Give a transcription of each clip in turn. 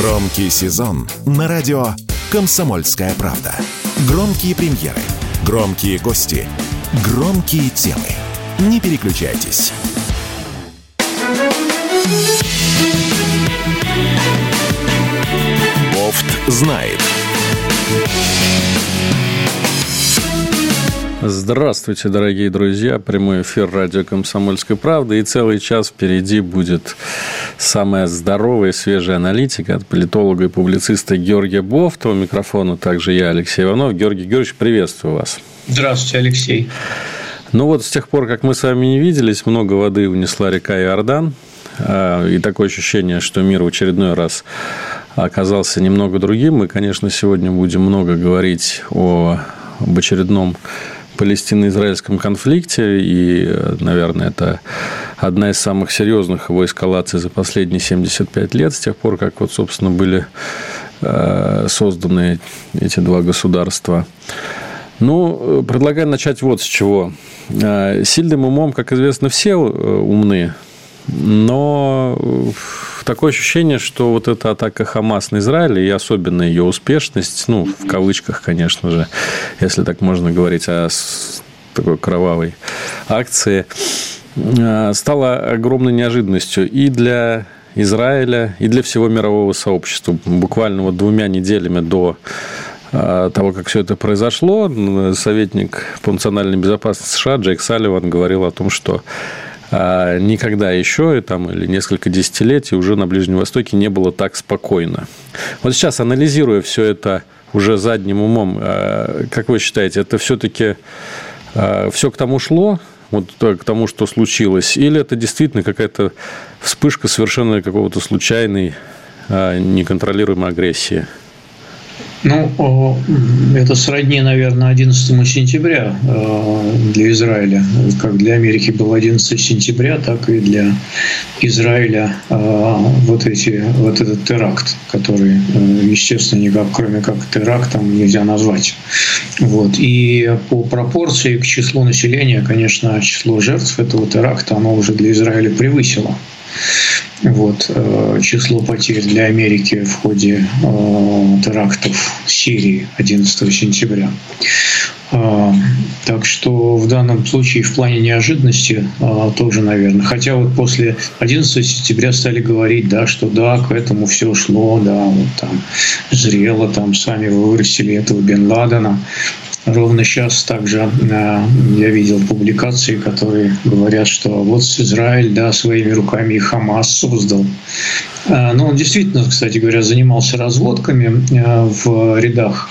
Громкий сезон на радио «Комсомольская правда». Громкие премьеры, громкие гости, громкие темы. Не переключайтесь. Бофт знает. Здравствуйте, дорогие друзья. Прямой эфир радио «Комсомольская правда». И целый час впереди будет самая здоровая и свежая аналитика от политолога и публициста Георгия Бофта. У микрофона также я, Алексей Иванов. Георгий Георгиевич, приветствую вас. Здравствуйте, Алексей. Ну вот с тех пор, как мы с вами не виделись, много воды унесла река Иордан. А, и такое ощущение, что мир в очередной раз оказался немного другим. Мы, конечно, сегодня будем много говорить о, об очередном палестино-израильском конфликте, и, наверное, это одна из самых серьезных его эскалаций за последние 75 лет, с тех пор, как, вот, собственно, были э, созданы эти два государства. Ну, предлагаю начать вот с чего. Э, сильным умом, как известно, все э, умны, но такое ощущение, что вот эта атака Хамас на Израиль и особенно ее успешность, ну, в кавычках, конечно же, если так можно говорить о такой кровавой акции, э, стала огромной неожиданностью и для Израиля, и для всего мирового сообщества. Буквально вот двумя неделями до э, того, как все это произошло, советник по национальной безопасности США Джейк Салливан говорил о том, что а никогда еще, там, или несколько десятилетий уже на Ближнем Востоке не было так спокойно. Вот сейчас, анализируя все это уже задним умом, а, как вы считаете, это все-таки а, все к тому шло, вот к тому, что случилось, или это действительно какая-то вспышка совершенно какого-то случайной, неконтролируемой агрессии? Ну, это сродни, наверное, 11 сентября э, для Израиля. Как для Америки был 11 сентября, так и для Израиля э, вот, эти, вот этот теракт, который, э, естественно, никак, кроме как терактом, нельзя назвать. Вот. И по пропорции к числу населения, конечно, число жертв этого теракта, оно уже для Израиля превысило вот, э, число потерь для Америки в ходе э, терактов в Сирии 11 сентября. Э, так что в данном случае в плане неожиданности тоже, наверное. Хотя вот после 11 сентября стали говорить, да, что да, к этому все шло, да, вот там зрело, там сами вырастили этого Бен Ладена. Ровно сейчас также э, я видел публикации, которые говорят, что вот Израиль да, своими руками и Хамас создал. Э, но он действительно, кстати говоря, занимался разводками э, в рядах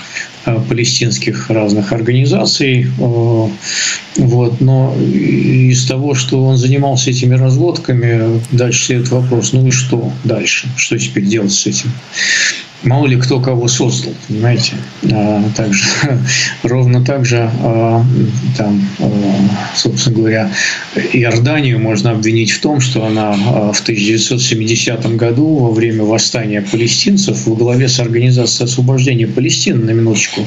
палестинских разных организаций. Вот. Но из того, что он занимался этими разводками, дальше следует вопрос, ну и что дальше? Что теперь делать с этим? Мало ли кто кого создал, понимаете. А, также, ровно так же, а, там, а, собственно говоря, Иорданию можно обвинить в том, что она а, в 1970 году во время восстания палестинцев во главе с Организацией освобождения Палестины, на минуточку,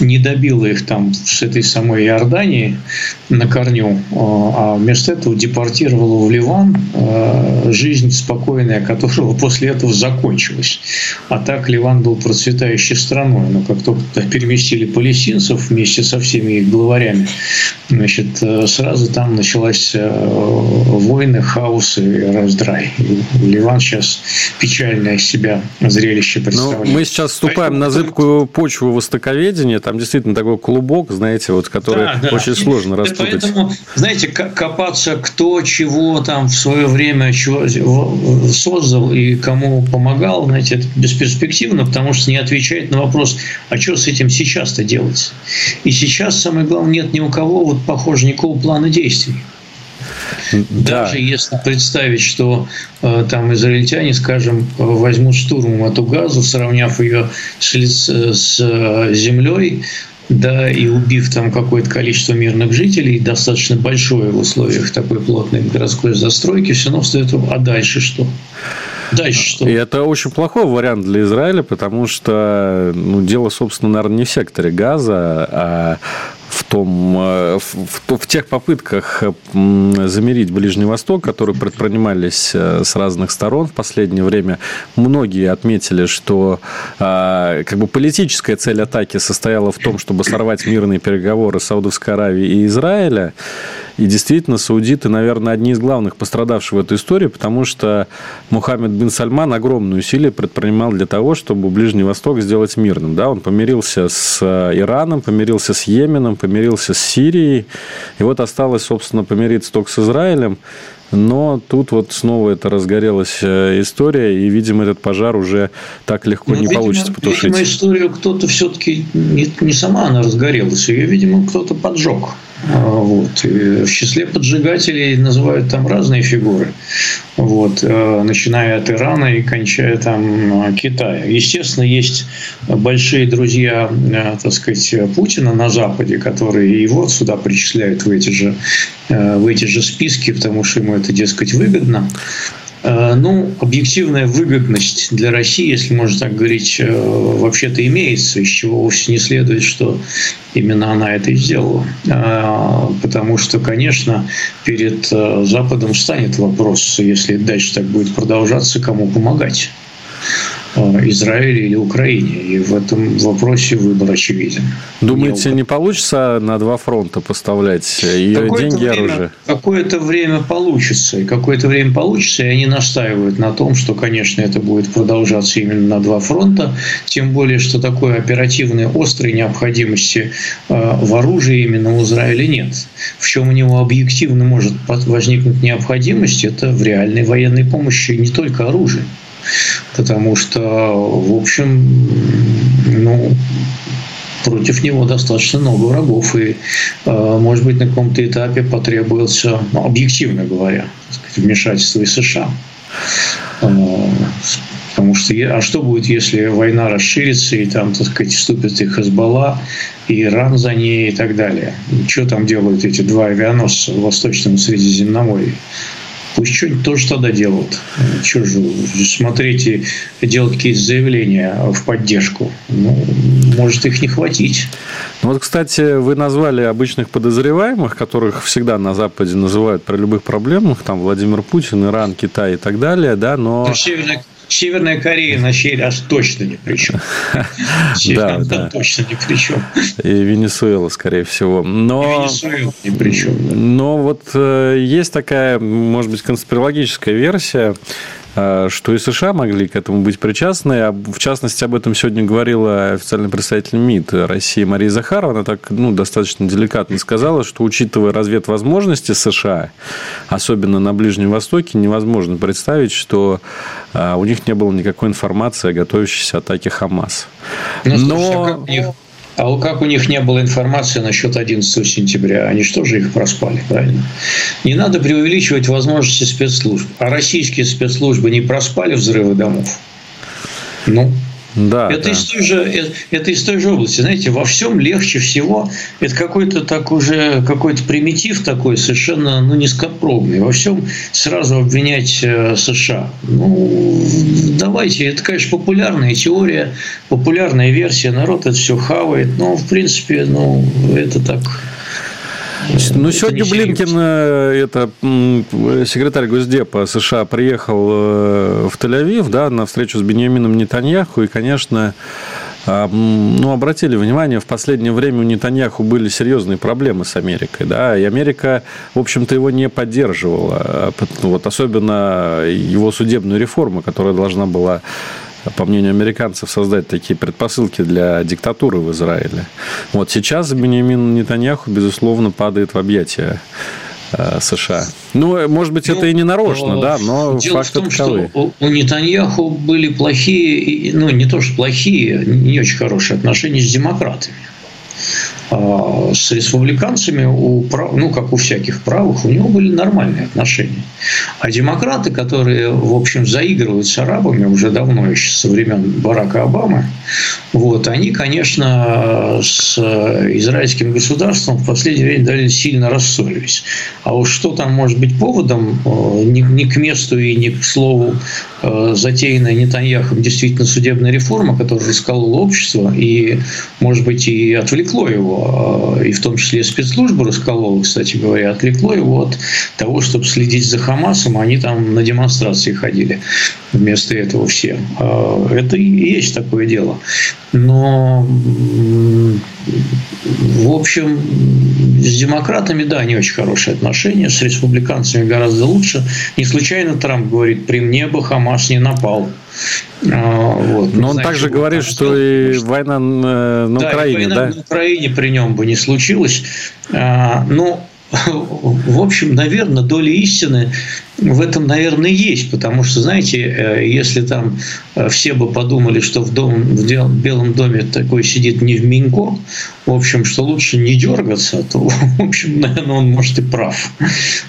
не добила их там с этой самой Иордании на корню, а, а вместо этого депортировала в Ливан, а, жизнь спокойная которого после этого закончилась. А так так Ливан был процветающей страной, но как только переместили палестинцев вместе со всеми их главарями, значит, э, сразу там началась э, войны, хаос и раздрай. И Ливан сейчас печальное из себя зрелище ну, представляет. Но мы сейчас вступаем на зыбкую почву востоковедения, там действительно такой клубок, знаете, вот, который да, да. очень сложно распутать. Поэтому, знаете, копаться, кто чего там в свое время создал и кому помогал, знаете, это бесперспективно перспективно, потому что не отвечает на вопрос, а что с этим сейчас-то делать? И сейчас, самое главное, нет ни у кого, вот, похоже, никакого плана действий. Да. Даже если представить, что э, там израильтяне, скажем, возьмут штурмом эту газу, сравняв ее с, с э, землей, да, и убив там какое-то количество мирных жителей, достаточно большое в условиях такой плотной городской застройки, все равно встает, а дальше что? Дальше что? И это очень плохой вариант для Израиля, потому что ну, дело, собственно, наверное, не в секторе газа, а в том, э, в, в тех попытках замерить Ближний Восток, которые предпринимались с разных сторон в последнее время, многие отметили, что как бы политическая цель атаки состояла в том, чтобы сорвать мирные переговоры Саудовской Аравии и Израиля. И действительно, саудиты, наверное, одни из главных пострадавших в этой истории, потому что Мухаммед бин Сальман огромные усилия предпринимал для того, чтобы Ближний Восток сделать мирным. Да? Он помирился с э, Ираном, помирился с Йеменом, помирился с Сирией. И вот осталось, собственно, помириться только с Израилем. Но тут вот снова это разгорелась э, история, и, видимо, этот пожар уже так легко ну, не видимо, получится потушить. Видимо, историю кто-то все-таки не, не сама она разгорелась, ее, видимо, кто-то поджег. А, вот. В числе поджигателей называют там разные фигуры, вот. Э, начиная от Ирана и кончая там Китая. Естественно, есть большие друзья, э, так сказать, Путина на Западе, которые его сюда причисляют в эти же, в эти же списки, потому что ему это, дескать, выгодно. Э, ну, объективная выгодность для России, если можно так говорить, э, вообще-то имеется, из чего вовсе не следует, что именно она это и сделала. Э, потому что, конечно, перед Западом станет вопрос, если дальше так будет продолжаться, кому помогать. Э, Израиле или Украине. И в этом вопросе выбор очевиден. Думаете, не получится на два фронта поставлять и деньги и оружие? Какое-то время получится. И какое-то время получится, и они настаивают на том, что, конечно, это будет продолжаться именно на два фронта. Тем более, что такой оперативной, острой необходимости э, в оружии именно у Израиля нет. В чем у него объективно может возникнуть необходимость, это в реальной военной помощи не только оружие потому что, в общем, ну, против него достаточно много врагов, и, э, может быть, на каком-то этапе потребуется, ну, объективно говоря, сказать, вмешательство из США. Э, потому что, а что будет, если война расширится, и там, так сказать, вступит и Хезбалла, и Иран за ней и так далее? Что там делают эти два авианосца в Восточном Средиземноморье? Пусть что-нибудь тоже тогда делают. Что же, смотрите, делать какие-то заявления в поддержку. Ну, может их не хватить. Ну, вот, кстати, вы назвали обычных подозреваемых, которых всегда на Западе называют при любых проблемах, там Владимир Путин, Иран, Китай и так далее, да, но... но Северная, Северная Корея на сей раз точно ни при чем. Да, да. точно ни при чем. И Венесуэла, скорее всего. Но... Венесуэла ни при чем. Но вот э, есть такая, может быть, конспирологическая версия, что и США могли к этому быть причастны. А в частности, об этом сегодня говорила официальный представитель МИД России Мария Захарова. Она так ну, достаточно деликатно сказала, что, учитывая разведвозможности США, особенно на Ближнем Востоке, невозможно представить, что э, у них не было никакой информации о готовящейся атаке Хамас. Ну, Но... Но... А как у них не было информации насчет 11 сентября? Они что же их проспали, правильно? Не надо преувеличивать возможности спецслужб. А российские спецслужбы не проспали взрывы домов? Ну, да, это, да. Из той же, это, это из той же области. Знаете, во всем легче всего это какой-то так уже какой-то примитив такой совершенно ну, низкопробный. Во всем сразу обвинять э, США. Ну, давайте, это, конечно, популярная теория, популярная версия, народ это все хавает, но в принципе, ну, это так ну, сегодня Блинкин, э, это секретарь Госдепа США, приехал э, в Тель-Авив, да, на встречу с Беньямином Нетаньяху, и, конечно, а, ну, обратили внимание, в последнее время у Нетаньяху были серьезные проблемы с Америкой, да, и Америка, в общем-то, его не поддерживала, вот особенно его судебную реформу, которая должна была по мнению американцев, создать такие предпосылки для диктатуры в Израиле. Вот сейчас Бенjamin Нетаньяху, безусловно, падает в объятия э, США. Ну, может быть, ну, это и не нарочно, да, но дело факты в том, таковы. Что у Нетаньяху были плохие, ну, не то что плохие, не очень хорошие отношения с демократами. А, с республиканцами, у, ну, как у всяких правых, у него были нормальные отношения. А демократы, которые, в общем, заигрывают с арабами уже давно, еще со времен Барака Обамы, вот, они, конечно, с израильским государством в последнее время довольно сильно рассорились. А уж что там может быть поводом, э, ни, ни к месту и ни к слову затеянная Нетаньяхом действительно судебная реформа, которая расколола общество и, может быть, и отвлекло его, э, и в том числе спецслужбы расколола, кстати говоря, отвлекло его от того, чтобы следить за Хамасом, они там на демонстрации ходили вместо этого все. Это и есть такое дело. Но в общем, с демократами, да, не очень хорошие отношения, с республиканцами гораздо лучше. Не случайно Трамп говорит, при мне бы Хамас не напал. А, вот. Но он Значит, также говорит, что и война на, на да, Украине, война да? на Украине при нем бы не случилась. А, ну, в общем, наверное, доля истины в этом, наверное, есть, потому что, знаете, э, если там э, все бы подумали, что в, дом, в Белом доме такой сидит не в Минько, в общем, что лучше не дергаться, то, в общем, наверное, он может и прав.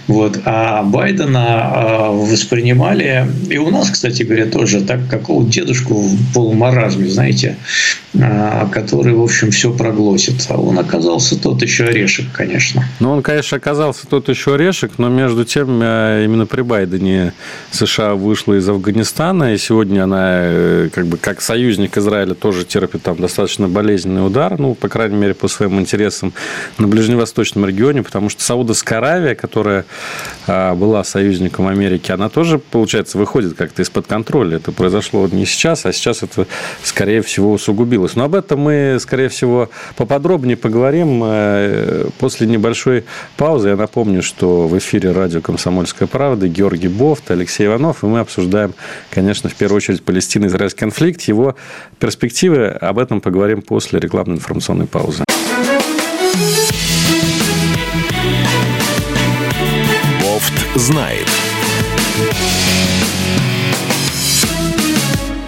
Вот. А Байдена а, воспринимали, и у нас, кстати говоря, тоже так, какого дедушку в полумаразме, знаете, который, в общем, все проглотит. А он оказался тот еще орешек, конечно. Ну, он, конечно, оказался тот еще орешек, но между тем э, именно при Байдене США вышла из Афганистана, и сегодня она э, как бы как союзник Израиля тоже терпит там достаточно болезненный удар, ну, по крайней мере, по своим интересам на ближневосточном регионе, потому что Саудовская Аравия, которая а, была союзником Америки, она тоже, получается, выходит как-то из-под контроля. Это произошло не сейчас, а сейчас это, скорее всего, усугубилось. Но об этом мы, скорее всего, поподробнее поговорим э, после небольшой паузы. Я напомню, что в эфире радио «Комсомольская правда» Георгий Бофт, Алексей Иванов, и мы обсуждаем, конечно, в первую очередь Палестино-израильский конфликт, его перспективы. Об этом поговорим после рекламной информационной паузы. Бофт знает.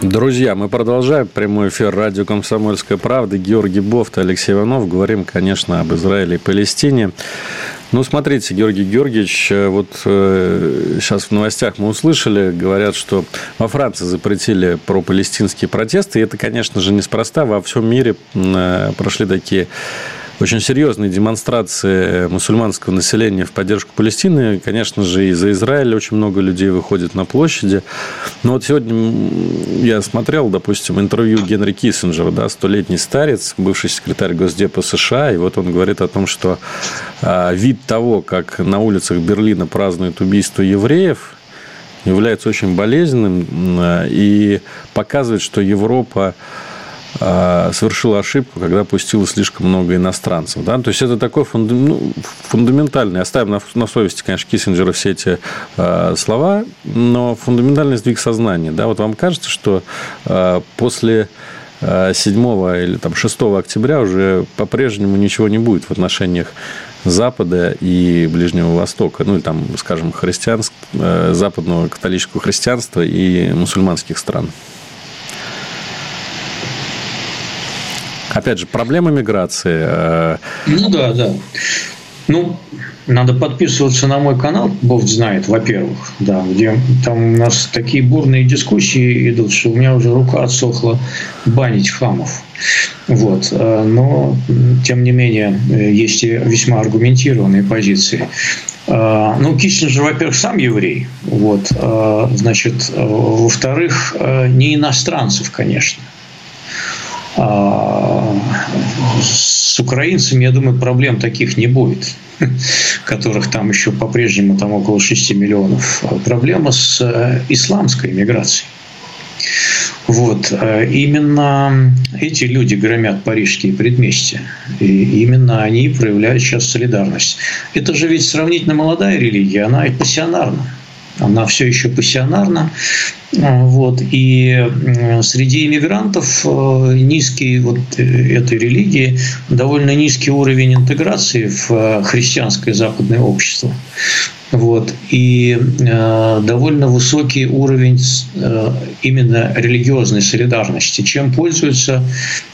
Друзья, мы продолжаем прямой эфир радио «Комсомольская правда». Георгий Бофт, Алексей Иванов. Говорим, конечно, об Израиле и Палестине. Ну, смотрите, Георгий Георгиевич, э, вот э, сейчас в новостях мы услышали, говорят, что во Франции запретили пропалестинские протесты, и это, конечно же, неспроста. Во всем мире э, прошли такие очень серьезные демонстрации мусульманского населения в поддержку Палестины. Конечно же, и за Израиль очень много людей выходит на площади. Но вот сегодня я смотрел, допустим, интервью Генри Киссинджера, да, столетний старец, бывший секретарь Госдепа США, и вот он говорит о том, что а, вид того, как на улицах Берлина празднуют убийство евреев, является очень болезненным и показывает, что Европа совершила ошибку, когда пустила слишком много иностранцев. Да? То есть, это такой фунда... ну, фундаментальный, оставим на, на совести, конечно, Киссинджера все эти э, слова, но фундаментальный сдвиг сознания. Да? Вот вам кажется, что э, после 7 или там, 6 октября уже по-прежнему ничего не будет в отношениях Запада и Ближнего Востока, ну или там, скажем, христианств, западного католического христианства и мусульманских стран. Опять же, проблема миграции. Э, ну да, да. Ну, надо подписываться на мой канал, Бог знает, во-первых, да, где там у нас такие бурные дискуссии идут, что у меня уже рука отсохла банить хамов. Вот. Э, но, тем не менее, есть и весьма аргументированные позиции. Э, ну, Киссинджер, во-первых, сам еврей. Вот. Значит, во-вторых, не иностранцев, конечно. С украинцами, я думаю, проблем таких не будет, которых там еще по-прежнему там около 6 миллионов. Проблема с э, исламской миграцией. Вот. Э, именно эти люди громят парижские предместья. И именно они проявляют сейчас солидарность. Это же ведь сравнительно молодая религия, она и пассионарна она все еще пассионарна. А, вот. И среди иммигрантов э, низкий вот э, этой религии, довольно низкий уровень интеграции в э, христианское западное общество. Вот. И э, довольно высокий уровень э, именно религиозной солидарности, чем пользуются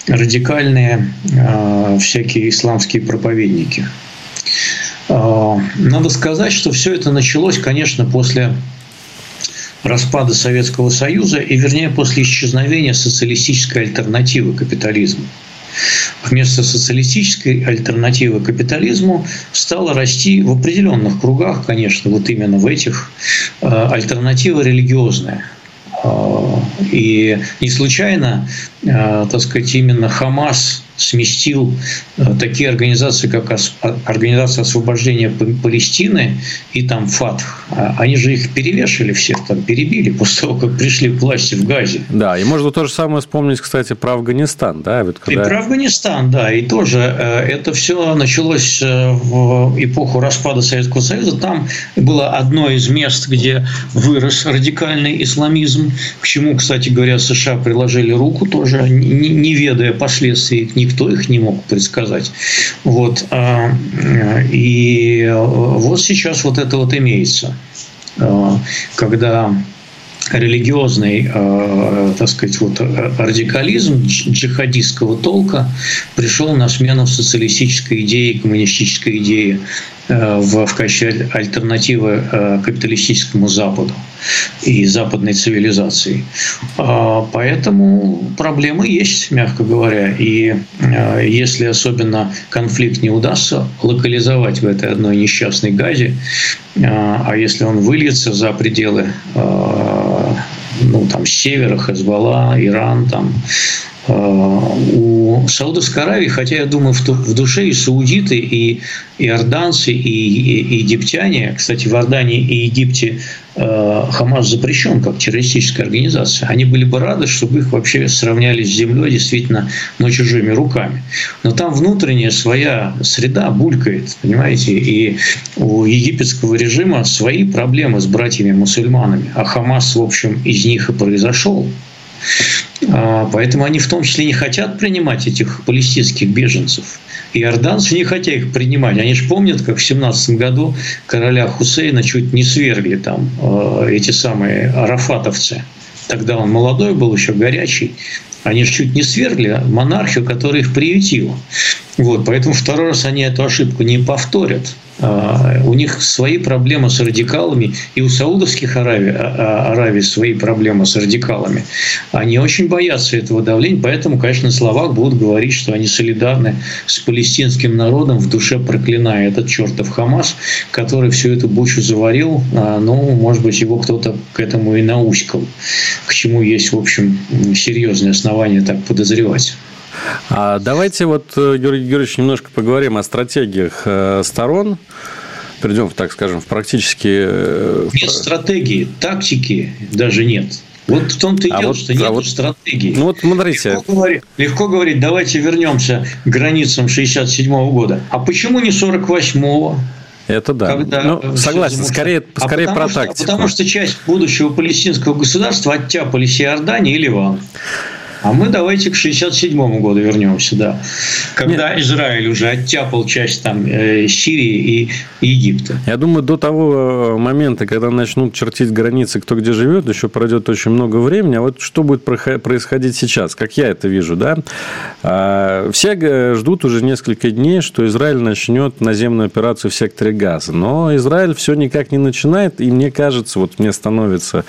радикальные э, всякие исламские проповедники. А, надо сказать, что все это началось, конечно, после распада Советского Союза и, вернее, после исчезновения социалистической альтернативы капитализму. Вместо социалистической альтернативы капитализму стала расти в определенных кругах, конечно, вот именно в этих, а, альтернатива религиозная. И не случайно, так сказать, именно Хамас сместил э, такие организации, как Организация освобождения Палестины и там ФАТХ. А они же их перевешивали всех, там перебили после того, как пришли к власти в Газе. Да, и можно то же самое вспомнить, кстати, про Афганистан. Да? Ведь когда... И про Афганистан, да. И тоже э, это все началось э, в эпоху распада Советского Союза. Там было одно из мест, где вырос радикальный исламизм, к чему, кстати говоря, США приложили руку тоже, не ведая последствий к никто их не мог предсказать. Вот. А, и вот сейчас вот это вот имеется. А, когда религиозный, а, так сказать, вот радикализм джихадистского толка пришел на смену социалистической идеи, коммунистической идеи Э, в, в качестве альтернативы э, капиталистическому Западу и западной цивилизации. А, поэтому проблемы есть, мягко говоря. И э, если особенно конфликт не удастся локализовать в этой одной несчастной газе, а если он выльется за пределы ну, там, севера, Хезбалла, Иран, там, у Саудовской Аравии, хотя я думаю, в душе и саудиты, и иорданцы, и, египтяне, кстати, в Иордании и Египте э, Хамас запрещен как террористическая организация, они были бы рады, чтобы их вообще сравняли с землей действительно, но чужими руками. Но там внутренняя своя среда булькает, понимаете, и у египетского режима свои проблемы с братьями-мусульманами, а Хамас, в общем, из них и произошел. А, поэтому они в том числе не хотят принимать этих палестинских беженцев. Иорданцы не хотят их принимать. Они же помнят, как в 17 году короля Хусейна чуть не свергли там а, эти самые арафатовцы. Тогда он молодой был, еще горячий. Они же чуть не свергли монархию, которая их приютила. Вот, поэтому второй раз они эту ошибку не повторят. А, у них свои проблемы с радикалами, и у саудовских Аравий, а, Аравий свои проблемы с радикалами. Они очень боятся этого давления, поэтому, конечно, словах будут говорить, что они солидарны с палестинским народом, в душе проклиная этот чертов Хамас, который всю эту бучу заварил. А, ну, может быть, его кто-то к этому и науськал, к чему есть, в общем, серьезные основания так подозревать. А давайте вот, э, Георгий Георгиевич, немножко поговорим о стратегиях э, сторон. Перейдем, так скажем, в практически... Э, нет стратегии, тактики даже нет. Вот в том-то и а дело, вот, что нет а вот, стратегии. Ну вот смотрите. Легко говорить, легко говорить, давайте вернемся к границам 67 -го года. А почему не 48-го? Это да. Когда ну, согласен, скорее, а скорее про что, тактику. Потому что часть будущего палестинского государства оттяпались Иордания и Ливан. А мы давайте к 67 году вернемся, да. Когда Нет. Израиль уже оттяпал часть там э, Сирии и Египта. Я думаю, до того э, момента, когда начнут чертить границы, кто где живет, еще пройдет очень много времени. А вот что будет происходить сейчас, как я это вижу, да? А, все ждут уже несколько дней, что Израиль начнет наземную операцию в секторе Газа. Но Израиль все никак не начинает, и мне кажется, вот мне становится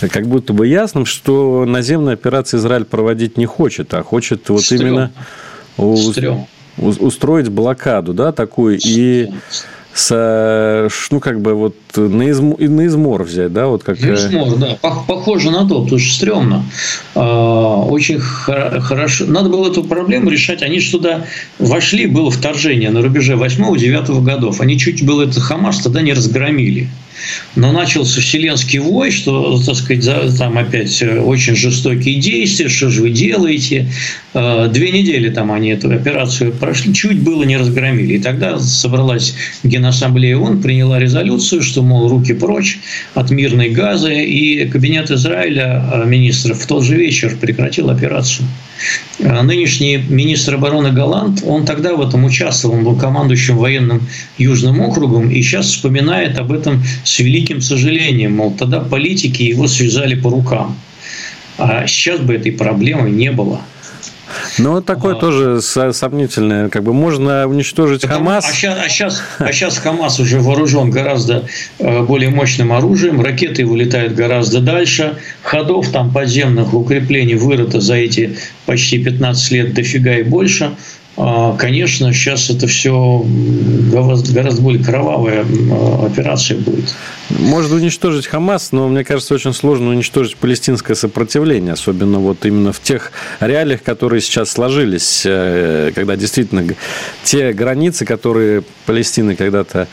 как будто бы ясным, что наземная операция Израиль проводить не хочет, а хочет вот Стрём. именно Стрём. устроить блокаду, да, такую и с, ну, как бы вот на, изм, на измор взять, да, вот как... На измор, да, похоже на то, потому что стрёмно. А, очень хорошо, надо было эту проблему решать, они же туда вошли, было вторжение на рубеже 8-9 годов, они чуть было это Хамас тогда не разгромили но начался вселенский вой, что, так сказать, там опять э, очень жестокие действия, что же вы делаете. Э, две недели там они эту операцию прошли, чуть было не разгромили. И тогда собралась Генассамблея ООН, приняла резолюцию, что, мол, руки прочь от мирной газы, и кабинет Израиля э, министров в тот же вечер прекратил операцию. Нынешний министр обороны Голланд, он тогда в этом участвовал, он был командующим военным Южным округом, и сейчас вспоминает об этом с великим сожалением, мол, тогда политики его связали по рукам. А сейчас бы этой проблемы не было. Ну, такое а, тоже сомнительное. Как бы можно уничтожить потому, Хамас. А сейчас, а, сейчас, а сейчас Хамас уже вооружен гораздо э, более мощным оружием. Ракеты вылетают гораздо дальше. Ходов там подземных укреплений вырыто за эти почти 15 лет дофига и больше. а, конечно, сейчас это все гораздо более кровавая операция будет. Можно уничтожить Хамас, но мне кажется, очень сложно уничтожить палестинское сопротивление, особенно вот именно в тех реалиях, которые сейчас сложились, э, когда действительно те границы, которые Палестины когда-то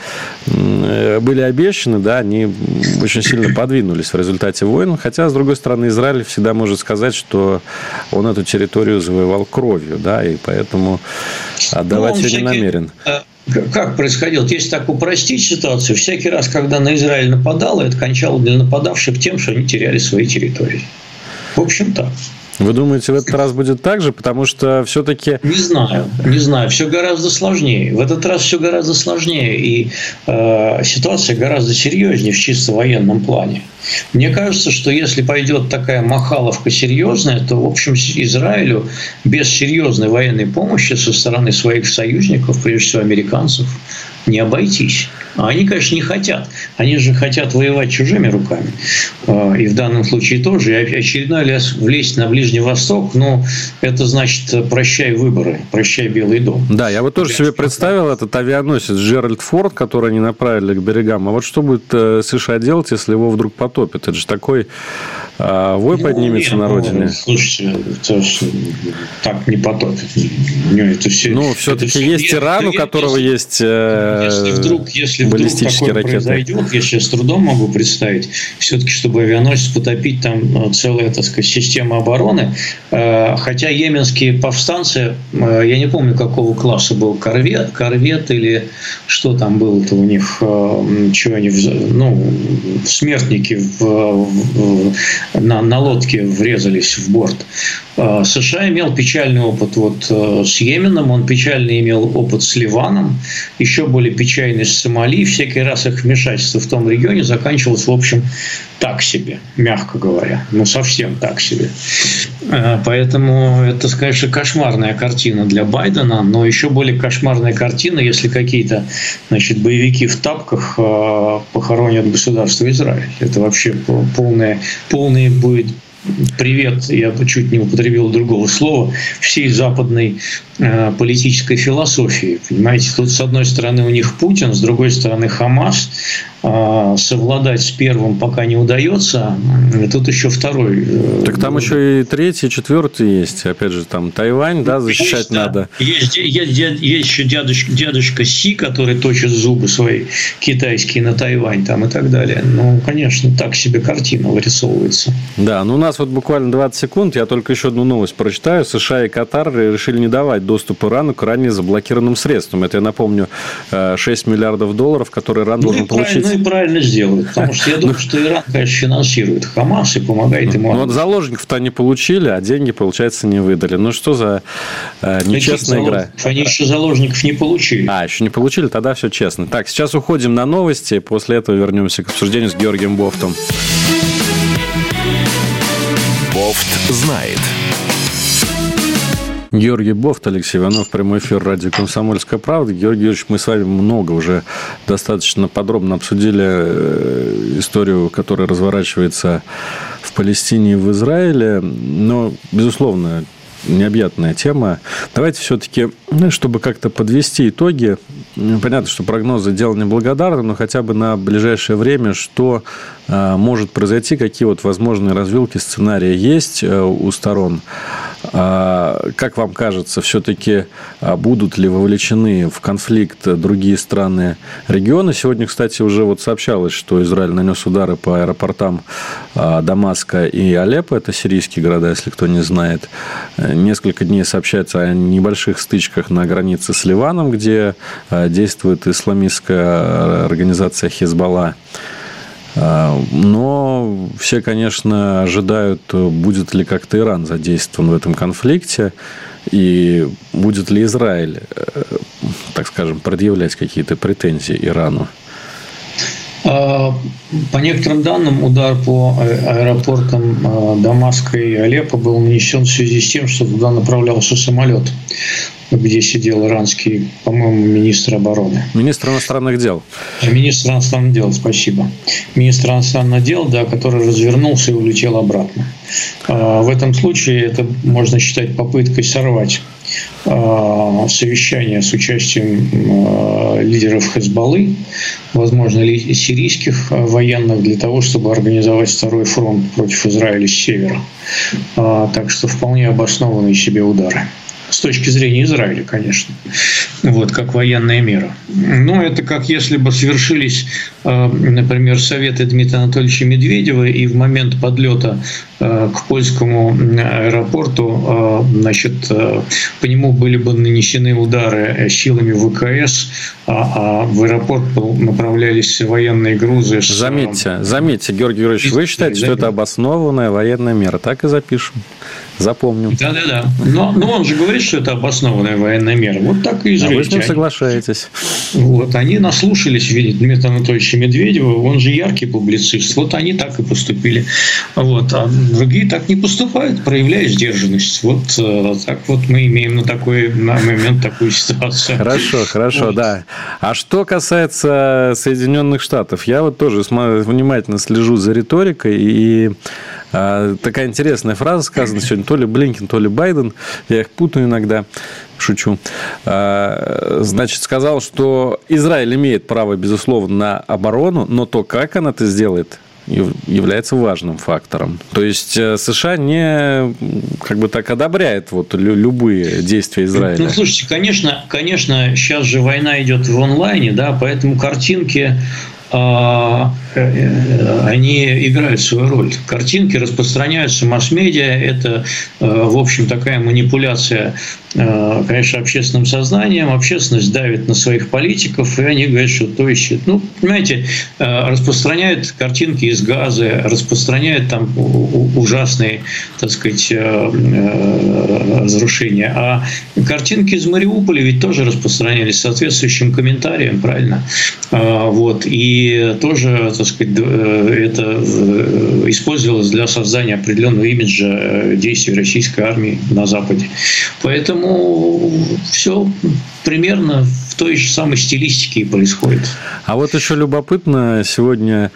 э, были обещаны, да, они очень сильно подвинулись в результате войн. Хотя, с другой стороны, Израиль всегда может сказать, что он эту территорию завоевал кровью, да, и поэтому отдавать ну, ее не намерен. Э, как происходило? Если так упростить ситуацию, всякий раз, когда на Израиль нападало, это кончало для нападавших тем, что они теряли свои территории. В общем, так. Вы думаете, в этот раз будет так же? Потому что все-таки... Не знаю, не знаю. Все гораздо сложнее. В этот раз все гораздо сложнее. И э, ситуация гораздо серьезнее в чисто военном плане. Мне кажется, что если пойдет такая махаловка серьезная, то, в общем, Израилю без серьезной военной помощи со стороны своих союзников, прежде всего американцев, не обойтись. А они, конечно, не хотят. Они же хотят воевать чужими руками. А, и в данном случае тоже. И очередной лес влезть на Ближний Восток, ну, это значит прощай выборы, прощай Белый дом. Да, я вот тоже себе представил этот авианосец Джеральд Форд, который они направили к берегам. А вот что будет э, США делать, если его вдруг потопят? Это же такой а, вой ну, поднимется нет, на ну, родине. Ну, слушайте, это так не потопит. Это все, ну, все-таки есть Иран, у которого если, есть э, если вдруг, если вдруг такое ракеты. произойдет, я сейчас с трудом могу представить, все-таки, чтобы авианосец потопить, там э, целая, так сказать, система обороны. Э, хотя йеменские повстанцы, я не помню, какого класса был корвет, корвет или что там было-то у них, чего они, ну, смертники в, в на, на лодке врезались в борт. США имел печальный опыт вот э, с Йеменом, он печальный имел опыт с Ливаном, еще более печальный с Сомали. Всякий раз их вмешательство в том регионе заканчивалось, в общем, так себе, мягко говоря. Ну, совсем так себе. А, поэтому это, конечно, кошмарная картина для Байдена, но еще более кошмарная картина, если какие-то значит, боевики в тапках а, похоронят государство Израиль. Это вообще полное, полное будет привет, я чуть не употребил другого слова, всей западной э, политической философии. Понимаете, тут с одной стороны у них Путин, с другой стороны Хамас, а, совладать с первым пока не удается. И тут еще второй. Э, так там еще и третий, четвертый есть. Опять же, там Тайвань, да, защищать есть, надо. Да. Есть, есть, есть еще дядочка, дядочка Си, который точит зубы свои китайские на Тайвань там и так далее. Ну, конечно, так себе картина вырисовывается. Да, ну у нас вот буквально 20 секунд. Я только еще одну новость прочитаю. США и Катар решили не давать доступ Ирану к ранее заблокированным средствам. Это, я напомню, 6 э, миллиардов долларов, которые Иран ну, должен получить и правильно сделают, потому что я думаю, что Иран, конечно, финансирует Хамас и помогает ему. Ну, вот заложников-то они получили, а деньги, получается, не выдали. Ну, что за э, нечестная игра? Они еще заложников не получили. А, еще не получили, тогда все честно. Так, сейчас уходим на новости, после этого вернемся к обсуждению с Георгием Бофтом. Бофт знает. Георгий Бофт, Алексей Иванов, прямой эфир радио «Комсомольская правда». Георгий Юрьевич, мы с вами много уже достаточно подробно обсудили э, историю, которая разворачивается в Палестине и в Израиле. Но, безусловно, необъятная тема. Давайте все-таки, ну, чтобы как-то подвести итоги, понятно, что прогнозы дело неблагодарны, но хотя бы на ближайшее время, что может произойти, какие вот возможные развилки сценария есть э, у сторон. А, как вам кажется, все-таки а, будут ли вовлечены в конфликт другие страны региона? Сегодня, кстати, уже вот сообщалось, что Израиль нанес удары по аэропортам Дамаска и Алеппо, это сирийские города, если кто не знает. Э, несколько дней сообщается о небольших стычках на границе с Ливаном, где действует исламистская организация Хизбалла. А, но все, конечно, ожидают, будет ли как-то Иран задействован в этом конфликте, и будет ли Израиль, э, так скажем, предъявлять какие-то претензии Ирану. А, по некоторым данным, удар по аэропортам а, Дамаска и Алеппо был нанесен в связи с тем, что туда направлялся самолет. Где сидел иранский, по-моему, министр обороны. Министр иностранных дел. Министр иностранных дел, спасибо. Министр иностранных дел, да, который развернулся и улетел обратно. А, в этом случае это можно считать попыткой сорвать а, совещание с участием лидеров Хезбаллы, возможно, сирийских военных, для того, чтобы организовать второй фронт против Израиля с севера. Так что вполне обоснованные себе удары с точки зрения Израиля, конечно, вот, как военная мера. Но это как если бы свершились, э, например, советы Дмитрия Анатольевича Медведева, и в момент подлета э, к польскому аэропорту, э, значит, по нему были бы нанесены удары силами ВКС, а, а в аэропорт направлялись военные грузы. С... Заметьте, заметьте, Георгий Георгиевич, вы считаете, что это обоснованная военная мера? Так и запишем. Запомним. Да-да-да. Но, но он же говорит, что это обоснованная военная мера. Вот так и израильтяне. А вы с ним соглашаетесь. Вот, они наслушались, видите, Дмитрия Анатольевича Медведева, он же яркий публицист. Вот они так и поступили. Вот, а другие так не поступают, проявляя сдержанность. Вот э, так вот мы имеем на такой на момент такую ситуацию. Хорошо, хорошо, вот. да. А что касается Соединенных Штатов, я вот тоже внимательно слежу за риторикой и а, такая интересная фраза сказана сегодня. То ли Блинкин, то ли Байден. Я их путаю иногда. Шучу. А, значит, сказал, что Израиль имеет право, безусловно, на оборону, но то, как она это сделает, является важным фактором. То есть э, США не как бы так одобряет вот любые действия Израиля. Ну, слушайте, конечно, конечно, сейчас же война идет в онлайне, да, поэтому картинки э, они играют свою роль. Картинки распространяются масс-медиа, это, э, в общем, такая манипуляция, э, конечно, общественным сознанием. Общественность давит на своих политиков, и они говорят, что то ищет. Ну, понимаете, распространяют картинки из газа, распространяют там ужасные, так сказать, разрушения. А картинки из Мариуполя ведь тоже распространялись соответствующим комментарием, правильно? Вот. И тоже, так сказать, э, это э, использовалось для создания определенного имиджа э, действий российской армии на Западе. Поэтому все примерно в той же самой стилистике и происходит. А вот еще любопытно, сегодня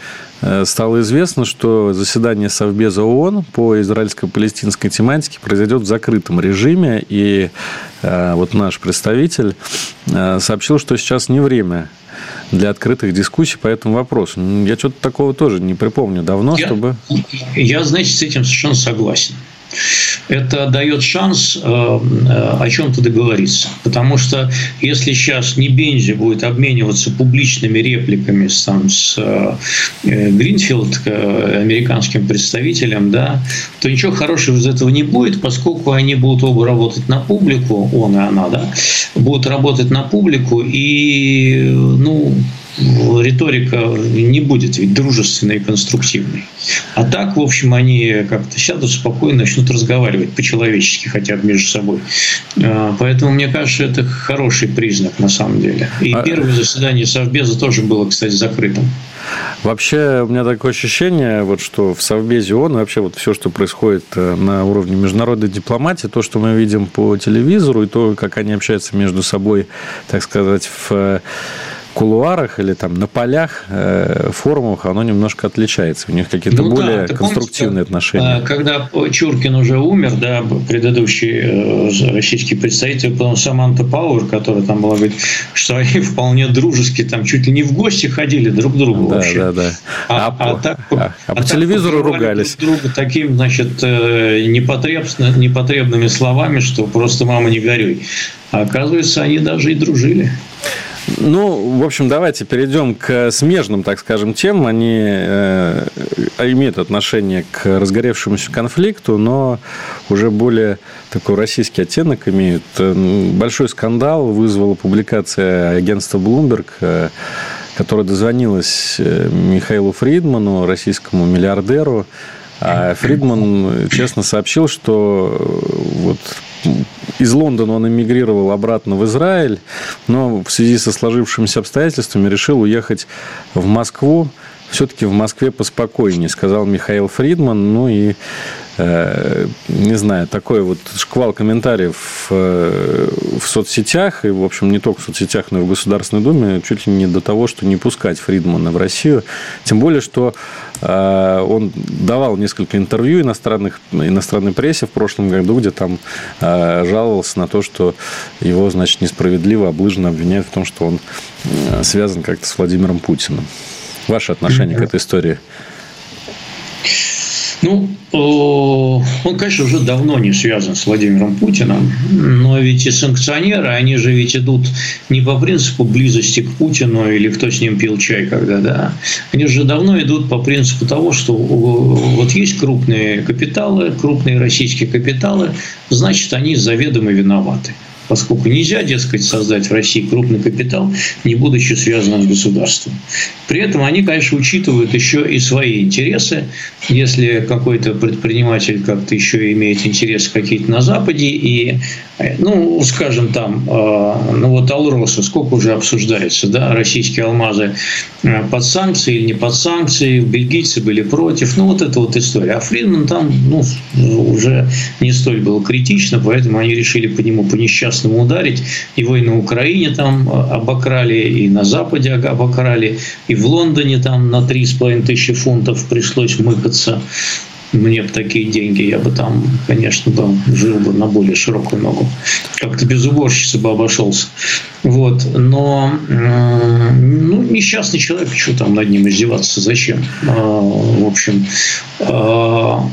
стало известно, что заседание Совбеза ООН по израильско-палестинской тематике произойдет в закрытом режиме. И вот наш представитель сообщил, что сейчас не время для открытых дискуссий по этому вопросу. Я что-то такого тоже не припомню давно, я, чтобы... Я, значит, с этим совершенно согласен это дает шанс э, э, о чем-то договориться. Потому что если сейчас не Бензи будет обмениваться публичными репликами там, с э, Гринфилд, американским представителем, да, то ничего хорошего из этого не будет, поскольку они будут оба работать на публику, он и она, да, будут работать на публику, и ну, риторика не будет ведь дружественной и конструктивной. А так, в общем, они как-то сядут спокойно, начнут разговаривать по-человечески хотя бы между собой. А, поэтому, мне кажется, это хороший признак на самом деле. И а... первое заседание Совбеза тоже было, кстати, закрытым. Вообще, у меня такое ощущение, вот, что в Совбезе ООН вообще вот все, что происходит э, на уровне международной дипломатии, то, что мы видим по телевизору, и то, как они общаются между собой, так сказать, в кулуарах или там на полях, э, форумах оно немножко отличается. У них какие-то ну, более да, конструктивные помните, отношения. Когда Чуркин уже умер, да, предыдущий э, российский представитель, потом Саманта Пауэр, которая там была, говорит, что они вполне дружески там чуть ли не в гости ходили друг к другу да, вообще. Да, да. А, а, а, так, а, а по а телевизору ругались. Друг друга таким, значит, э, непотребными словами, что просто мама не горюй. А оказывается, они даже и дружили. Ну, в общем, давайте перейдем к смежным, так скажем, темам. Они э, имеют отношение к разгоревшемуся конфликту, но уже более такой российский оттенок имеют. Большой скандал вызвала публикация агентства Bloomberg, э, которая дозвонилась э, Михаилу Фридману, российскому миллиардеру. А Фридман честно сообщил, что э, вот из Лондона он эмигрировал обратно в Израиль, но в связи со сложившимися обстоятельствами решил уехать в Москву. Все-таки в Москве поспокойнее, сказал Михаил Фридман. Ну и не знаю, такой вот шквал комментариев в соцсетях, и, в общем, не только в соцсетях, но и в Государственной Думе, чуть ли не до того, что не пускать Фридмана в Россию. Тем более, что он давал несколько интервью иностранных, иностранной прессе в прошлом году, где там жаловался на то, что его, значит, несправедливо облыженно обвиняют в том, что он связан как-то с Владимиром Путиным. Ваше отношение к этой истории? Ну, он, конечно, уже давно не связан с Владимиром Путиным, но ведь и санкционеры, они же ведь идут не по принципу близости к Путину или кто с ним пил чай когда, да. Они же давно идут по принципу того, что вот есть крупные капиталы, крупные российские капиталы, значит, они заведомо виноваты поскольку нельзя, дескать, создать в России крупный капитал, не будучи связанным с государством. При этом они, конечно, учитывают еще и свои интересы. Если какой-то предприниматель как-то еще имеет интересы какие-то на Западе, и, ну, скажем там, э, ну вот Алроса, сколько уже обсуждается, да, российские алмазы э, под санкции или не под санкции, бельгийцы были против, ну, вот эта вот история. А Фридман там, ну, уже не столь было критично, поэтому они решили по нему по несчастному по ударить. Его и на Украине там э, обокрали, и на Западе обокрали, и в Лондоне там на 3,5 тысячи фунтов пришлось мыкаться. Мне бы такие деньги, я бы там, конечно, бы жил бы на более широкую ногу. Как-то без уборщицы бы обошелся. Вот. Но ну, несчастный человек, что там над ним издеваться, зачем? А, в общем, а,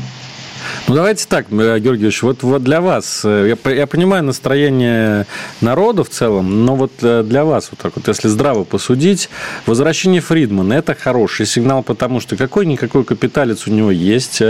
ну, давайте так, э, Георгиевич, вот, вот для вас, э, я, я понимаю настроение народа в целом, но вот э, для вас, вот так вот, если здраво посудить, возвращение Фридмана – это хороший сигнал, потому что какой-никакой капиталец у него есть,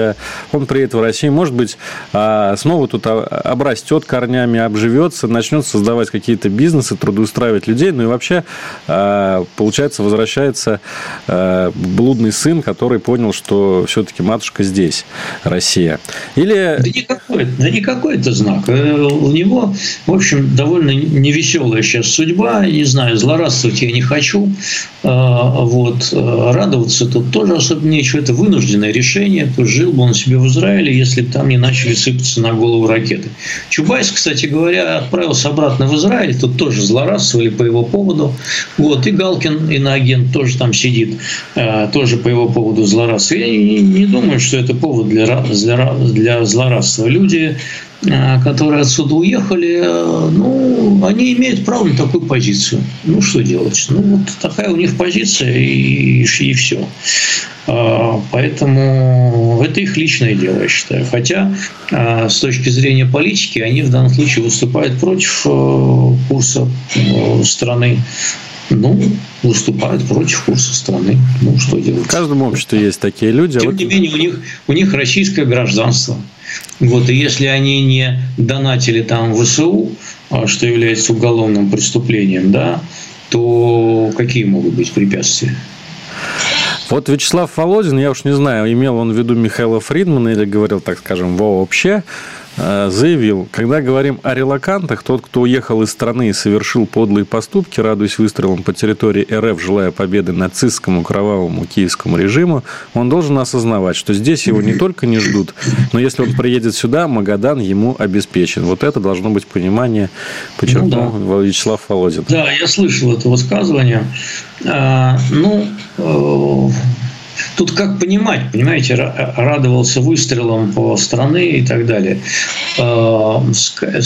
он приедет в Россию, может быть, а, снова тут обрастет корнями, обживется, начнет создавать какие-то бизнесы, трудоустраивать людей, ну и вообще, получается, возвращается блудный сын, который понял, что все-таки матушка здесь, Россия. Или... Да никакой, да никакой это знак. Э, у него, в общем, довольно невеселая сейчас судьба. Не знаю, злорадствовать я не хочу. А, вот. Э, радоваться тут тоже особо нечего. Это вынужденное решение. То жил бы он себе в Израиле, если бы там не начали сыпаться на голову ракеты. Чубайс, кстати говоря, отправился обратно в Израиль. Тут тоже злорадствовали по его поводу. Вот. И Галкин, иноагент, тоже там сидит. Э, тоже по его поводу злорадства. Я не думаю, что это повод для, для, для злорадства. Люди, э, которые отсюда уехали, э, ну, они имеют право на такую позицию. Ну, что делать? Ну, вот такая у них позиция, и, и все. А, поэтому это их личное дело, я считаю. Хотя с точки зрения политики они в данном случае выступают против э, курса страны ну, выступают против курса страны. Ну, что делать? В каждом обществе есть такие люди. А Тем не менее, у них, у них российское гражданство. Вот, и если они не донатили там ВСУ, а, что является уголовным преступлением, да, то какие могут быть препятствия? Вот Вячеслав Володин, я уж не знаю, имел он в виду Михаила Фридмана или говорил, так скажем, вообще, заявил, когда говорим о релакантах, тот, кто уехал из страны и совершил подлые поступки, радуясь выстрелам по территории РФ, желая победы нацистскому кровавому киевскому режиму, он должен осознавать, что здесь его не только не ждут, но если он приедет сюда, Магадан ему обеспечен. Вот это должно быть понимание, подчеркнул ну, да. Вячеслав Володин. Да, я слышал это высказывание. А, ну, э, Тут как понимать, понимаете, радовался выстрелом по страны и так далее. А,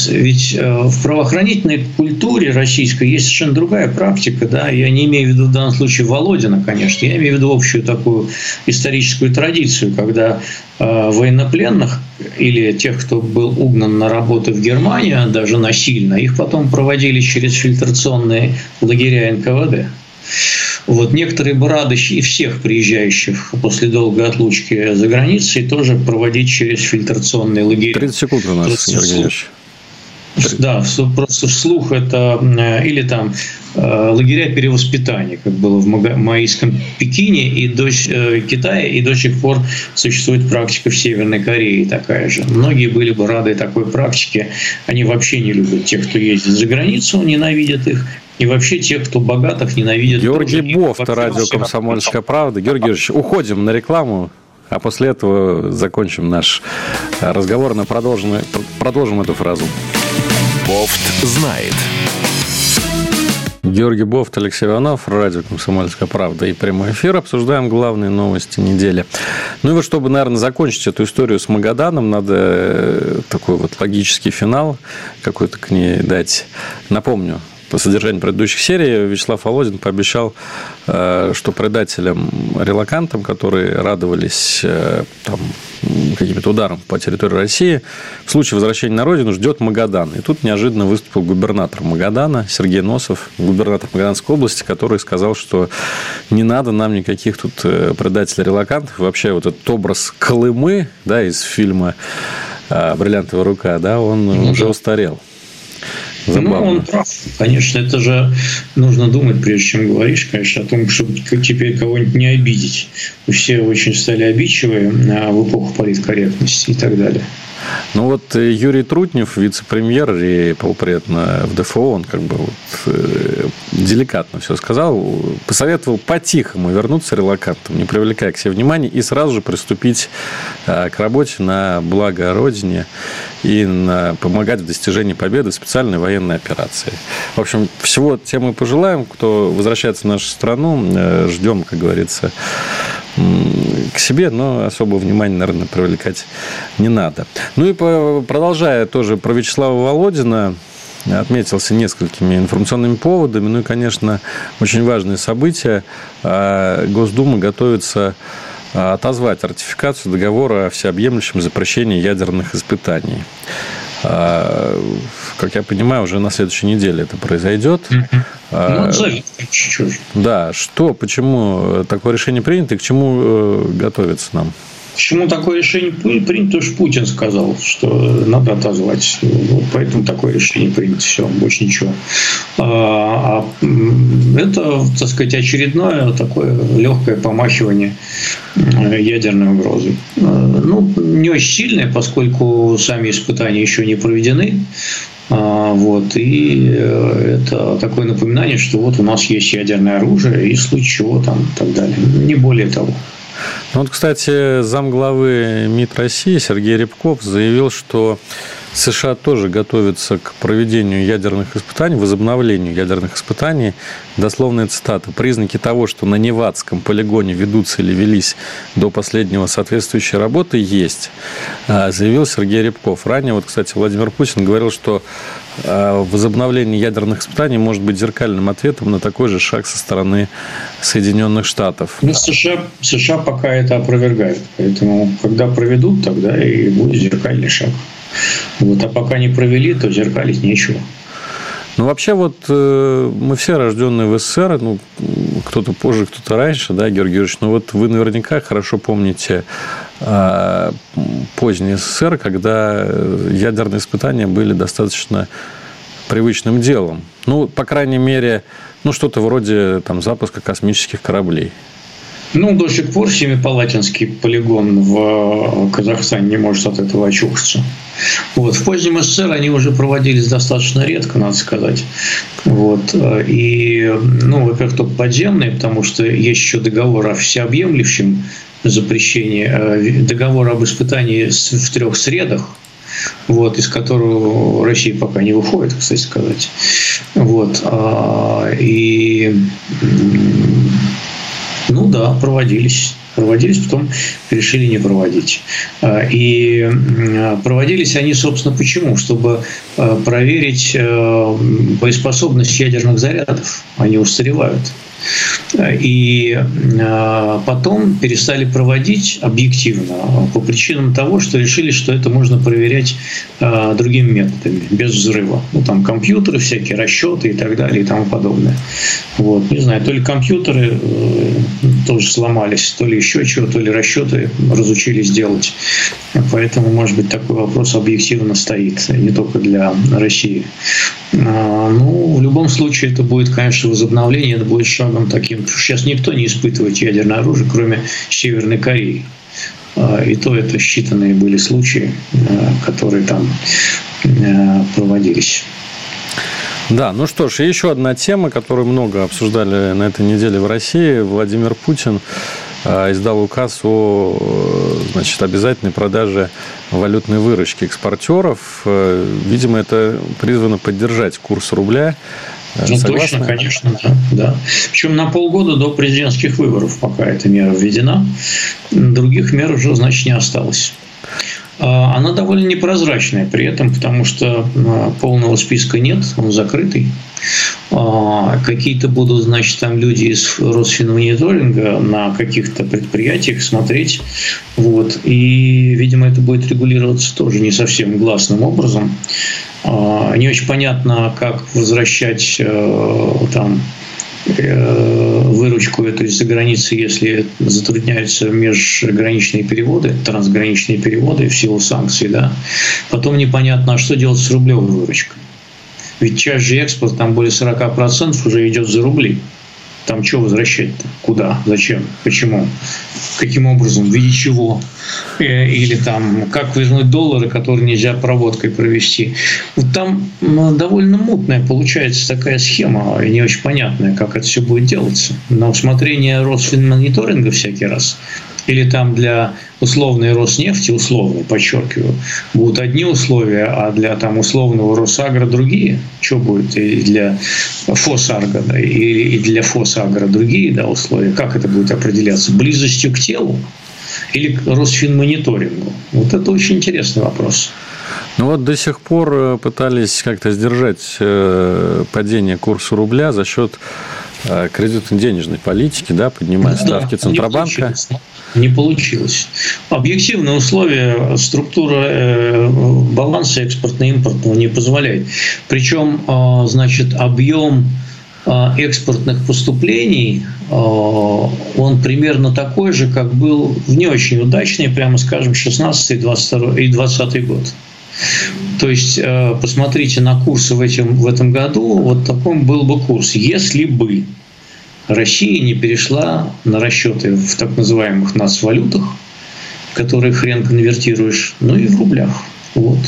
ведь э, в правоохранительной культуре российской есть совершенно другая практика. Да? Я не имею в виду в данном случае Володина, конечно. Я имею в виду общую такую историческую традицию, когда э, военнопленных или тех, кто был угнан на работу в Германию, даже насильно, их потом проводили через фильтрационные лагеря НКВД. Вот некоторые бы рады и всех приезжающих после долгой отлучки за границей тоже проводить через фильтрационные лагеря. 30 секунд у нас, Сергей да, просто вслух это э, или там э, лагеря перевоспитания, как было в Маийском Пекине и до э, Китае, и до сих пор существует практика в Северной Корее такая же. Многие были бы рады такой практике. Они вообще не любят тех, кто ездит за границу, ненавидят их. И вообще тех, кто богатых, ненавидят. Георгий Бофт, радио «Комсомольская правда». Георгий Георгиевич, уходим на рекламу. а после этого закончим наш разговор на продолжим, продолжим эту фразу. Бофт знает. Георгий Бофт, Алексей Иванов, радио «Комсомольская правда» и прямой эфир. Обсуждаем главные новости недели. Ну и вот, чтобы, наверное, закончить эту историю с Магаданом, надо э, такой вот логический финал какой-то к ней дать. Напомню, по содержанию предыдущих серий Вячеслав Володин пообещал, э, что предателям-релакантам, которые радовались э, там, каким-то ударом по территории России, в случае возвращения на родину ждет Магадан. И тут неожиданно выступил губернатор Магадана Сергей Носов, губернатор Магаданской области, который сказал, что не надо нам никаких тут э, предателей-релакантов. Вообще вот этот образ Колымы да, из фильма «Бриллиантовая рука», да, он ну, уже устарел. Забавно. Ну, он прав. Конечно, это же нужно думать, прежде чем говоришь, конечно, о том, чтобы теперь кого-нибудь не обидеть. Все очень стали обидчивые а, в эпоху политкорректности и так далее. Ну вот э, Юрий Трутнев, вице-премьер и полпред на ФДФО, он как бы вот э, деликатно все сказал, посоветовал по-тихому вернуться релакантам, не привлекая к себе внимания, и сразу же приступить э, к работе на благо Родине и на, помогать в достижении победы в специальной военной операции. В общем, всего тем мы пожелаем, кто возвращается в нашу страну, ждем, как говорится, к себе, но особого внимания, наверное, привлекать не надо. Ну и продолжая тоже про Вячеслава Володина, отметился несколькими информационными поводами. Ну и, конечно, очень важные события. А, Госдума готовится а, отозвать ратификацию договора о всеобъемлющем запрещении ядерных испытаний. А, как я понимаю, уже на следующей неделе это произойдет. Ну, Да, что, почему такое решение принято и к чему э, готовится нам? Почему такое решение принято? Потому что Путин сказал, что надо отозвать. Вот поэтому такое решение принято. Все, больше ничего. А, а это, так сказать, очередное такое легкое помахивание ядерной угрозы. Ну, не очень сильное, поскольку сами испытания еще не проведены. А, вот, и э, это такое напоминание, что вот у нас есть ядерное оружие, и в случае чего там и так далее. Не более того. Ну, вот, кстати, замглавы МИД России Сергей Рябков заявил, что США тоже готовятся к проведению ядерных испытаний, возобновлению ядерных испытаний. Дословная цитата. «Признаки того, что на Невадском полигоне ведутся или велись до последнего соответствующие работы, есть», а, заявил Сергей Рябков. Ранее, вот, кстати, Владимир Путин говорил, что а, возобновление ядерных испытаний может быть зеркальным ответом на такой же шаг со стороны Соединенных Штатов. Ну, США, США пока это опровергают. Поэтому, когда проведут, тогда и будет зеркальный шаг. Вот, а пока не провели, то зеркалить нечего. Ну, вообще, вот э, мы все рожденные в СССР, ну, кто-то позже, кто-то раньше, да, Георгий Георгиевич, но вот вы наверняка хорошо помните э, поздний СССР, когда ядерные испытания были достаточно привычным делом. Ну, по крайней мере, ну, что-то вроде там, запуска космических кораблей. Ну, до сих пор Семипалатинский полигон в Казахстане не может от этого очухаться. Вот. В позднем СССР они уже проводились достаточно редко, надо сказать. Вот. И, ну, во-первых, только подземные, потому что есть еще договор о всеобъемлющем запрещении, э, договор об испытании в трех средах, вот, из которого Россия пока не выходит, кстати сказать. Вот. А, и ну да, проводились проводились, потом решили не проводить. А, и проводились они, собственно, почему? Чтобы а, проверить а, боеспособность ядерных зарядов. Они устаревают. И а, потом перестали проводить объективно по причинам того, что решили, что это можно проверять а, другими методами, без взрыва. Ну, там компьютеры, всякие расчеты и так далее и тому подобное. Вот. Не знаю, то ли компьютеры э, тоже сломались, то ли еще чего, то ли расчеты разучились делать. Поэтому, может быть, такой вопрос объективно стоит, не только для России. А, ну, в любом случае, это будет, конечно, возобновление, это будет шагом таким. Сейчас никто не испытывает ядерное оружие, кроме Северной Кореи. А, и то это считанные были случаи, а, которые там проводились. Да, ну что ж, еще одна тема, которую много обсуждали на этой неделе в России. Владимир Путин а, издал указ о значит, обязательной продаже валютной выручки экспортеров. Э, видимо, это призвано поддержать курс рубля. Ну, точно, конечно, да, да. Причем на полгода до президентских выборов пока эта мера введена. Других мер уже, значит, не осталось. А, она довольно непрозрачная при этом, потому что а, полного списка нет, он закрытый. А, какие-то будут, значит, там люди из Росфинмониторинга на каких-то предприятиях смотреть. Вот. И, видимо, это будет регулироваться тоже не совсем гласным образом. Не очень понятно, как возвращать э, там Э, выручку эту из-за границы, если затрудняются межграничные переводы, трансграничные переводы в силу санкций, да, потом непонятно, а что делать с рублевой выручкой. Ведь часть же экспорт, там более 40% уже идет за рубли. Там что возвращать-то? Куда? Зачем? Почему? Каким образом? В виде чего? Э, или там, как вернуть доллары, которые нельзя проводкой провести? Вот там довольно мутная получается такая схема, и не очень понятная, как это все будет делаться. На усмотрение Росфинмониторинга всякий раз или там для условной Роснефти, условной, подчеркиваю, будут одни условия, а для там условного Росагра другие. Что будет и для Фосагра, да, и, для Фосагра другие да, условия? Как это будет определяться? Близостью к телу или Росфинмониторингу? Вот это очень интересный вопрос. Ну вот до сих пор э, пытались как-то сдержать э, падение курса рубля за счет кредитно-денежной политики, да, поднимая да, ставки Центробанка. Не получилось. Объективные условия, структура баланса экспортно-импортного не позволяет. Причем, значит, объем экспортных поступлений, он примерно такой же, как был в не очень удачный, прямо скажем, 16 и 22 и 20 год. То есть э, посмотрите на курсы в, этим, в этом году, вот таком был бы курс, если бы Россия не перешла на расчеты в так называемых нацвалютах, которые хрен конвертируешь, ну и в рублях. Вот.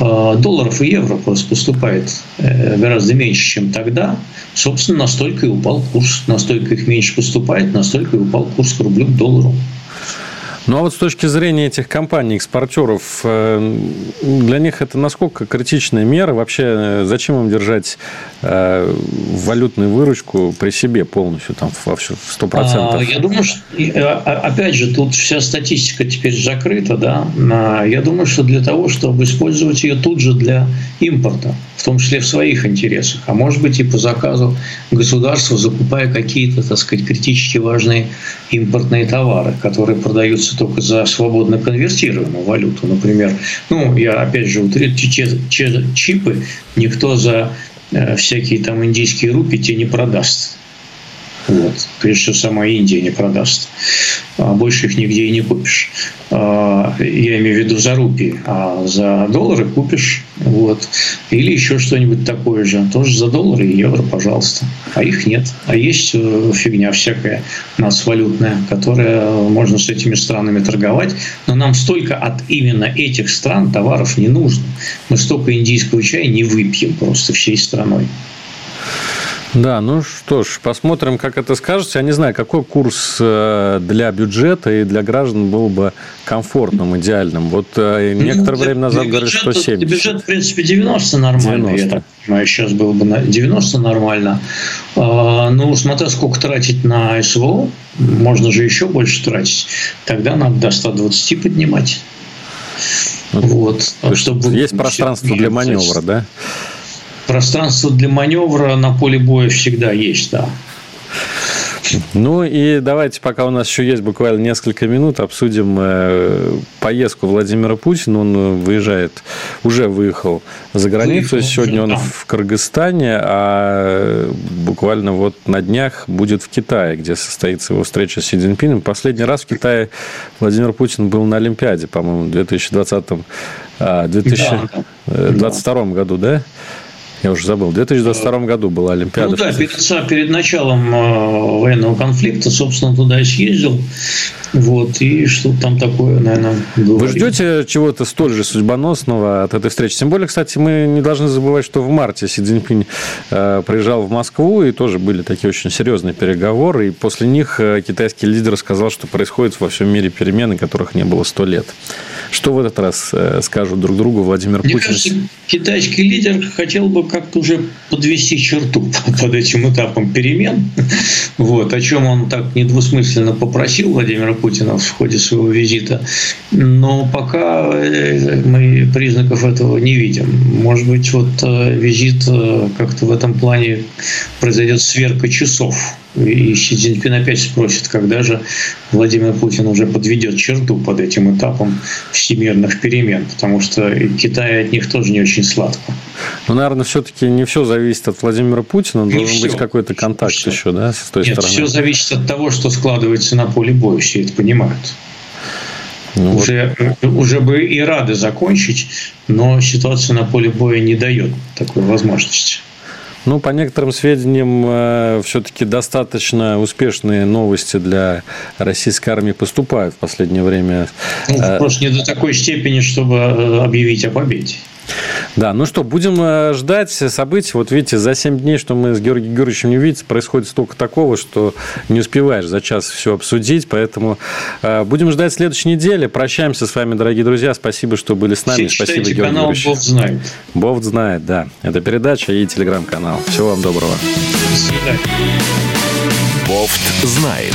А долларов и евро просто поступает э, гораздо меньше, чем тогда. Собственно, настолько и упал курс. Настолько их меньше поступает, настолько и упал курс к рублю к доллару. Ну а вот с точки зрения этих компаний, экспортеров, э, для них это насколько критичная мера? Вообще, э, зачем им держать э, валютную выручку при себе полностью, там, в 100%? А, я думаю, что, опять же, тут вся статистика теперь закрыта, да. А, я думаю, что для того, чтобы использовать ее тут же для импорта, в том числе в своих интересах, а может быть и по заказу государства, закупая какие-то, так сказать, критически важные импортные товары, которые продаются продается только за свободно конвертируемую валюту. Например, ну, я опять же чипы никто за э, всякие там индийские рупии тебе не продаст. Вот. Прежде всего, сама Индия не продаст. А больше их нигде и не купишь. А, я имею в виду за рупии, а за доллары купишь. Вот. Или еще что-нибудь такое же. Тоже за доллары и евро, пожалуйста. А их нет. А есть э, фигня всякая нас валютная, которая можно с этими странами торговать. Но нам столько от именно этих стран товаров не нужно. Мы столько индийского чая не выпьем просто всей страной. Да, ну что ж, посмотрим, как это скажется. Я не знаю, какой курс э, для бюджета и для граждан был бы комфортным, идеальным. Вот э, ну, некоторое ну, время назад говорили, что 70. Бюджет, в принципе, 90 нормально, 90. я так понимаю. Сейчас было бы 90 нормально. А, ну, смотря сколько тратить на СВО, можно же еще больше тратить. Тогда надо до 120 поднимать. Вот. Чтобы есть пространство для маневра, да? Пространство для маневра на поле боя всегда есть, да. Ну и давайте, пока у нас еще есть буквально несколько минут, обсудим э, поездку Владимира Путина. Он э, выезжает, уже выехал за границу. Выехал, Сегодня он в Кыргызстане, а буквально вот на днях будет в Китае, где состоится его встреча с Си Цзиньпином. Последний раз в Китае Владимир Путин был на Олимпиаде, по-моему, в 2020 2022 да. году, да? Я уже забыл. В 2022 году была Олимпиада. Ну да, перед, перед началом военного конфликта, собственно, туда и съездил. Вот, и что там такое, наверное, говорит. Вы ждете чего-то столь же судьбоносного от этой встречи? Тем более, кстати, мы не должны забывать, что в марте Си Цзиньпинь э, приезжал в Москву, и тоже были такие очень серьезные переговоры, и после них э, китайский лидер сказал, что происходит во всем мире перемены, которых не было сто лет. Что в этот раз э, скажут друг другу Владимир Мне Путин? Кажется, китайский лидер хотел бы как-то уже подвести черту под этим этапом перемен, вот, о чем он так недвусмысленно попросил Владимира Путина в ходе своего визита. Но пока э, мы признаков этого не видим. Может быть, вот э, визит как-то в этом плане произойдет сверка часов и Си Цзиньпин опять спросит, когда же Владимир Путин уже подведет черту под этим этапом всемирных перемен, потому что Китай от них тоже не очень сладко. Ну, наверное, все-таки не все зависит от Владимира Путина, не должен все. быть какой-то контакт все. еще, да, с той Нет, стороны. все зависит от того, что складывается на поле боя, все это понимают. Ну, уже, вот. уже бы и рады закончить, но ситуация на поле боя не дает такой возможности. Ну, по некоторым сведениям, э, все-таки достаточно успешные новости для российской армии поступают в последнее время. Ну, э, просто не до такой степени, чтобы э, объявить о победе. Да, ну что, будем э, ждать событий. Вот видите, за 7 дней, что мы с Георгием Георгиевичем не видим, происходит столько такого, что не успеваешь за час все обсудить. Поэтому э, будем ждать следующей недели. Прощаемся с вами, дорогие друзья. Спасибо, что были с нами. Все Спасибо, Георгий канал Георгиевич. Бог знает. Бог знает, да. Это передача и телеграм-канал. Всего вам доброго. До свидания. Бофт знает.